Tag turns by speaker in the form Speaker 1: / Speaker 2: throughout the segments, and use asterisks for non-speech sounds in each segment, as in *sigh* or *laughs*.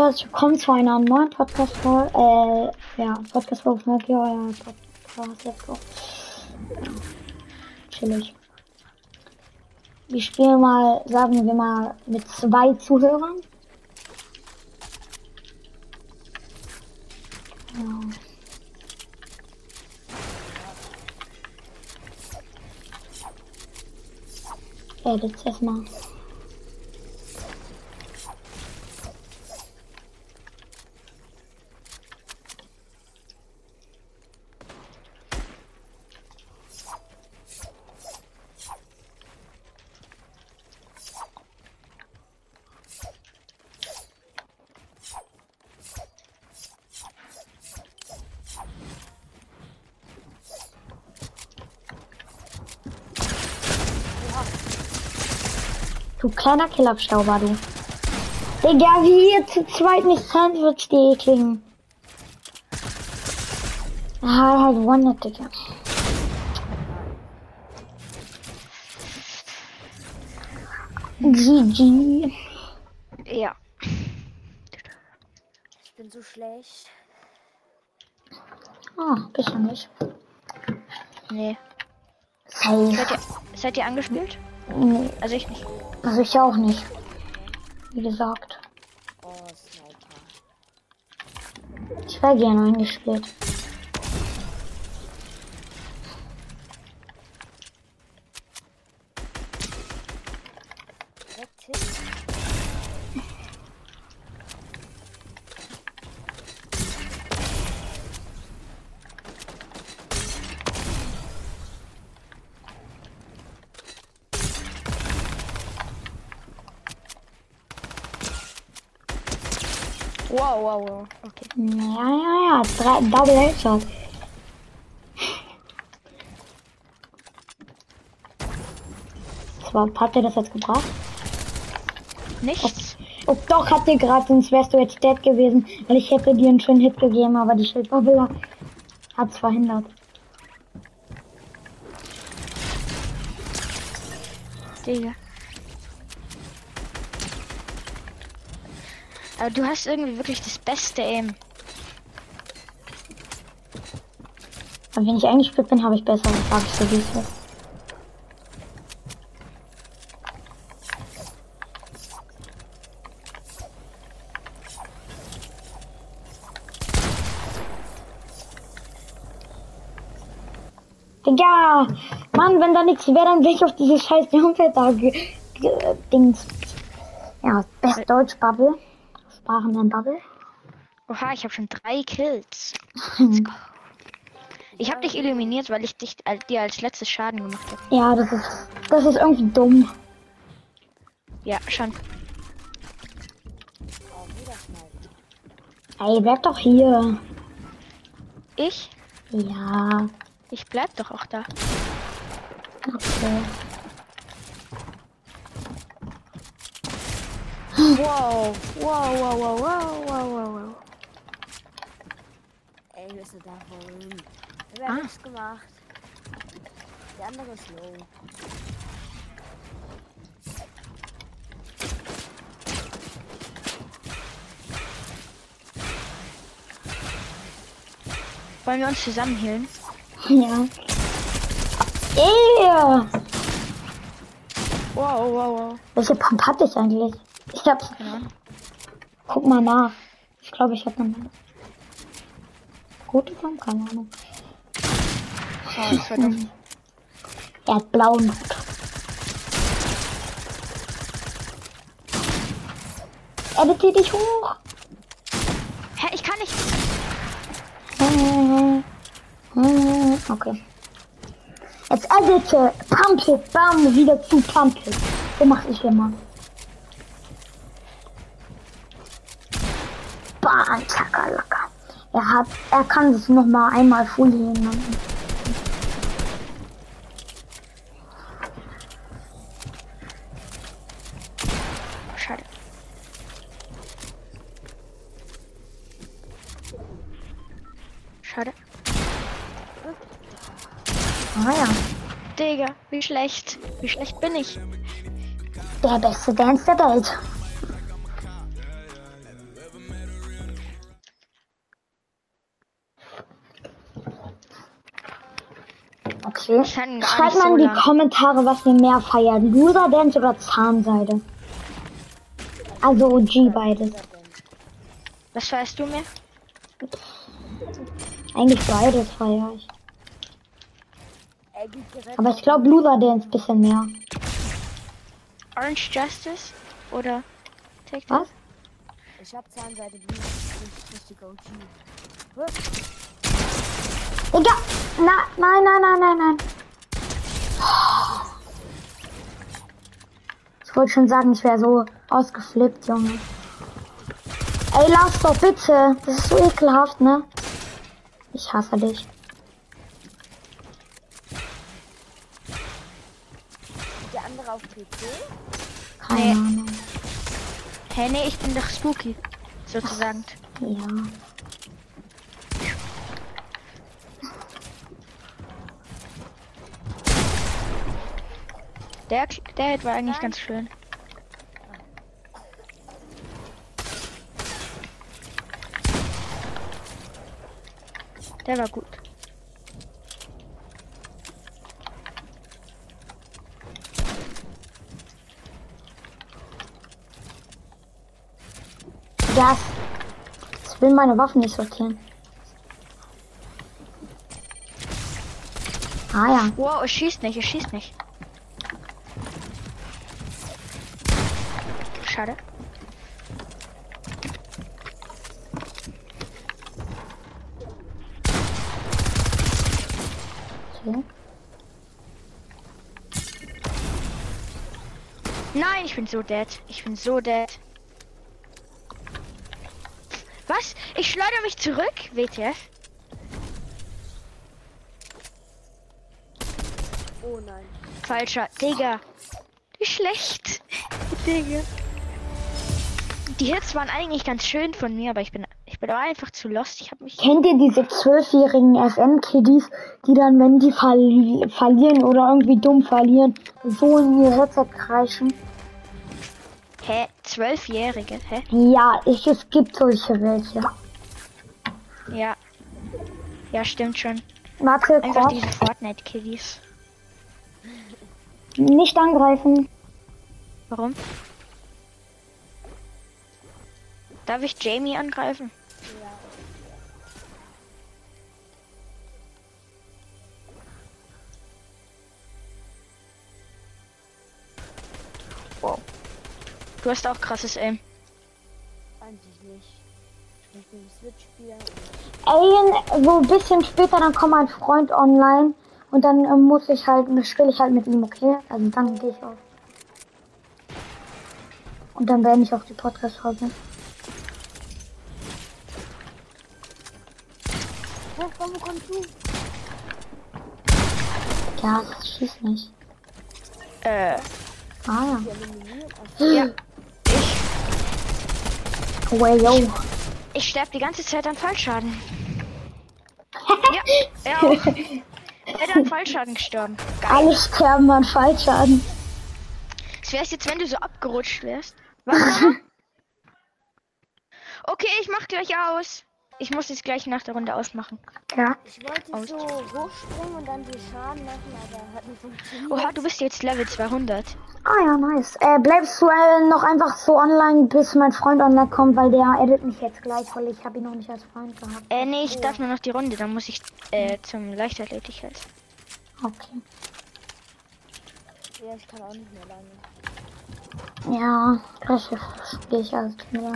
Speaker 1: herzlich willkommen zu einer neuen Podcast-Folge. Äh, ja, Podcast-Folge von Nokia, euer Podcast jetzt auch. Ja, chillig. Wir spielen mal, sagen wir mal, mit zwei Zuhörern. Ja. Edit erstmal. Du kleiner Killerstauber, du. Digga, wie ihr zu zweit nicht Sandwich, die ekligen. Ah, halt One, Digga. GG.
Speaker 2: Ja.
Speaker 3: Ich bin so schlecht.
Speaker 1: Ah, bist du nicht.
Speaker 2: Nee. Seid ihr, seid ihr angespielt?
Speaker 1: Nee,
Speaker 2: Also ich nicht.
Speaker 1: also ich auch nicht. Wie gesagt.
Speaker 3: Oh, Sniper.
Speaker 1: Ich wäre gerne eingespielt.
Speaker 2: Wow, wow, wow. Okay.
Speaker 1: Ja, ja, ja. Drei, Double Headshot. Was hat dir das jetzt gebracht?
Speaker 2: Nichts.
Speaker 1: Oh, doch, hat dir gerade, sonst wärst du jetzt dead gewesen, weil ich hätte dir einen schönen Hit gegeben, aber die Schildbubble hat's verhindert.
Speaker 2: Digga. Aber du hast irgendwie wirklich das beste Aim.
Speaker 1: Aber wenn ich eingespielt bin, habe ich besser, sag ich so wie es ist. Digga! Mann, wenn da nichts wäre, dann wäre ich auf dieses scheiß Jumper da Dings. Ja, Best Deutsch Bubble. Sprachen dann Bubble.
Speaker 2: Oha, ich habe schon drei Kills. Ich habe dich eliminiert, weil ich dich al- dir als letztes Schaden gemacht habe.
Speaker 1: Ja, das ist, das ist irgendwie dumm.
Speaker 2: Ja, schon.
Speaker 1: Ey, bleib doch hier.
Speaker 2: Ich?
Speaker 1: Ja,
Speaker 2: Ich bleib doch auch da.
Speaker 1: okay.
Speaker 2: Wow, wow, wow, wow, wow, wow, wow, wow.
Speaker 3: Ey, bist du da vorhin? Ich hab
Speaker 2: Ah.
Speaker 3: nichts gemacht. Der andere ist low.
Speaker 2: Wollen wir uns zusammenhielen?
Speaker 1: Ja. Ew.
Speaker 2: Wow, wow, wow.
Speaker 1: Welche Pump hatte ich eigentlich? Hab's.
Speaker 2: Ahnung.
Speaker 1: Guck mal nach. Ich glaube, ich habe eine gute Pump, keine Ahnung.
Speaker 2: Oh, das war doof.
Speaker 1: Er hat blauen Hut. Edite dich hoch.
Speaker 2: Hä, ich kann nicht.
Speaker 1: Okay. Jetzt edite. Pump it. Bam. Wieder zu Pump it. So mach ich immer. Bam. Chakalaka. Er hat, er kann sich noch mal einmal full nehmen.
Speaker 2: Schade. Schade.
Speaker 1: Ah ja.
Speaker 2: Digga, wie schlecht. Wie schlecht bin ich?
Speaker 1: Der beste Dance der Welt. Okay.
Speaker 2: Ich kann gar
Speaker 1: Schreibt
Speaker 2: nicht
Speaker 1: mal
Speaker 2: so
Speaker 1: in die
Speaker 2: lang.
Speaker 1: Kommentare, was ihr mehr feiert. Loser Dance oder Zahnseide. Also OG beides.
Speaker 2: Was feierst du mir?
Speaker 1: Eigentlich beides feier ich.
Speaker 3: Er
Speaker 1: Aber ich glaube Loser Dance bisschen mehr.
Speaker 2: Orange Justice? Oder TikTok?
Speaker 1: Was?
Speaker 3: Ich hab Zahnseide Blue. Ich richtig OG.
Speaker 1: Digga! Na, nein, nein, nein, nein, nein. Ich wollte schon sagen, ich wäre so ausgeflippt, Junge. Ey, lass doch bitte. Das ist so ekelhaft, ne? Ich hasse dich.
Speaker 3: Der andere auf PC?
Speaker 1: Keine
Speaker 2: Nee.
Speaker 1: Ahnung.
Speaker 2: Hey, nee, ich bin doch spooky. Sozusagen.
Speaker 1: Ja.
Speaker 2: Der, der Hit war eigentlich ganz schön. Der war gut.
Speaker 1: Ja. Ich will meine Waffen nicht sortieren. Ah ja.
Speaker 2: Wow, es schießt nicht, es schießt nicht. Schade.
Speaker 1: Okay.
Speaker 2: Nein, ich bin so dead. Ich bin so dead. Was? Ich schleudere mich zurück? WTF?
Speaker 3: Oh nein.
Speaker 2: Falscher. Digga. Wie schlecht. Digga. Die Hits waren eigentlich ganz schön von mir, aber ich bin ich bin einfach zu lost. Ich habe mich
Speaker 1: Kennt ihr diese zwölfjährigen FM-Kiddies, die dann, wenn die verli verlieren oder irgendwie dumm verlieren, so in ihr Headset kreischen?
Speaker 2: Hä? Zwölfjährige? Hä?
Speaker 1: Ja, ich, es gibt solche welche.
Speaker 2: Ja. Ja, stimmt schon.
Speaker 1: Warte,
Speaker 2: Einfach
Speaker 1: kurz.
Speaker 2: diese Fortnite-Kiddies.
Speaker 1: Nicht angreifen.
Speaker 2: Warum? Darf ich Jamie angreifen?
Speaker 3: Ja.
Speaker 2: Du hast auch krasses Aim.
Speaker 3: Eigentlich nicht. Ich bin Switch spielen.
Speaker 1: Ey, so ein bisschen später, dann kommt mein Freund online und dann äh, muss ich halt, spiele ich halt mit ihm, okay? Also dann gehe ich auf. Und dann beende ich auch die Podcast-Folge.
Speaker 3: Warum kommst du?
Speaker 1: Ja, das schießt nicht.
Speaker 2: Äh,
Speaker 1: Ah ja.
Speaker 3: Ja,
Speaker 2: ja.
Speaker 1: Way yo.
Speaker 2: Ich sterbe die ganze Zeit an Fallschaden. *laughs* ja, er auch. Er hat an Fallschaden gestorben. Geil.
Speaker 1: Alle sterben an Fallschaden.
Speaker 2: Es wär's jetzt, wenn du so abgerutscht wärst. *laughs* Okay, ich mach gleich aus. Ich muss jetzt gleich nach der Runde ausmachen.
Speaker 1: Ja.
Speaker 3: Ich wollte
Speaker 2: Aus.
Speaker 3: so hochspringen und dann die Schaden machen, aber hat nicht funktioniert.
Speaker 2: Oha, du bist jetzt Level 200.
Speaker 1: Ah ja, nice. Äh, bleibst du äh, noch einfach so online, bis mein Freund online kommt, weil der edit mich jetzt gleich, weil ich habe ihn noch nicht als Freund gehabt.
Speaker 2: Äh, nee, ich darf nur noch die Runde. Dann muss ich äh, zum Leichtathletik halt.
Speaker 1: Okay.
Speaker 3: Ja, ich kann auch nicht mehr lange.
Speaker 1: Ja, gleich spiele ich als Mega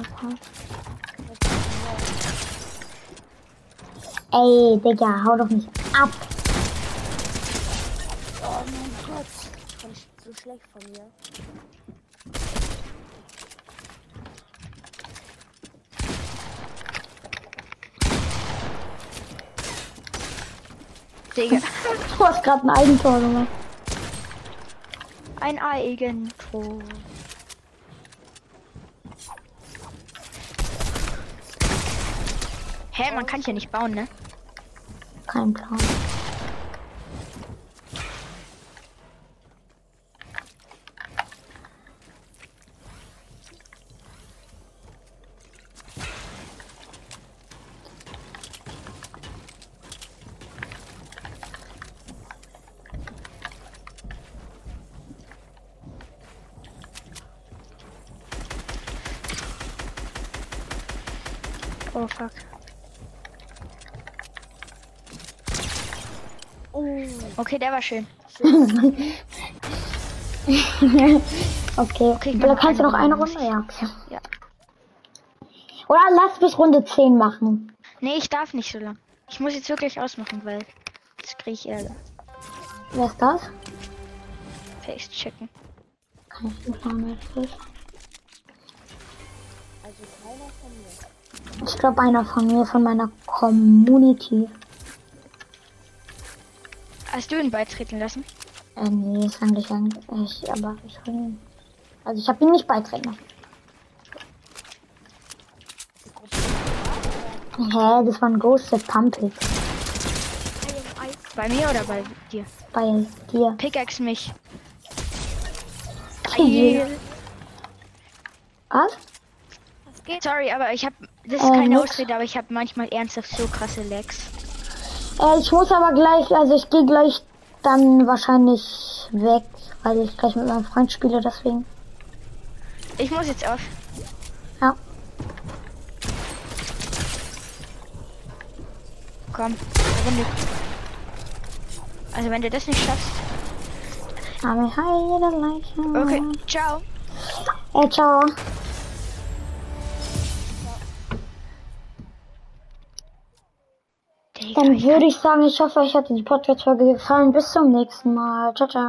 Speaker 1: Ey, Digga, hau doch nicht ab.
Speaker 3: Oh mein Gott. Das ist so schlecht von mir.
Speaker 2: Digga. *laughs*
Speaker 1: Du hast gerade ein Eigentor gemacht.
Speaker 2: Ein Eigentor. Hä, man kann hier nicht bauen, ne?
Speaker 1: time down.
Speaker 2: Oh fuck. Okay, der war schön. *laughs*
Speaker 1: Okay,
Speaker 2: Okay,
Speaker 1: da kannst du noch eine
Speaker 2: Runde.
Speaker 1: Ja.
Speaker 2: Ja.
Speaker 1: Oder lass bis Runde 10 machen.
Speaker 2: Nee, ich darf nicht so lang. Ich muss jetzt wirklich ausmachen, weil jetzt kriege ich Ärger.
Speaker 1: Wer ist das?
Speaker 2: Face checken.
Speaker 1: Kann ich nicht das ist.
Speaker 3: also keiner von mir.
Speaker 1: Ich glaube einer von mir, von meiner Community.
Speaker 2: Hast du ihn beitreten lassen?
Speaker 1: Äh, nee, ist eigentlich eigentlich, aber ich ihn. Also ich habe ihn nicht beitreten. Hä, das war ein Ghosted Pumpig.
Speaker 2: Bei mir oder bei dir?
Speaker 1: Bei dir.
Speaker 2: Pickaxe mich.
Speaker 1: Okay. Was?
Speaker 2: Sorry, aber ich habe das ist
Speaker 1: Äh,
Speaker 2: keine
Speaker 1: nix.
Speaker 2: Ausrede, aber ich habe manchmal ernsthaft so krasse Lags.
Speaker 1: Äh, ich muss aber gleich, also ich gehe gleich dann wahrscheinlich weg, weil ich gleich mit meinem Freund spiele, deswegen.
Speaker 2: Ich muss jetzt auf.
Speaker 1: Ja.
Speaker 2: Komm, du also wenn du das nicht schaffst.
Speaker 1: Aber hi.
Speaker 2: Okay, ciao.
Speaker 1: Äh, ciao. Würde ich sagen, ich hoffe, euch hat die Podcast-Folge gefallen. Bis zum nächsten Mal. Ciao, ciao.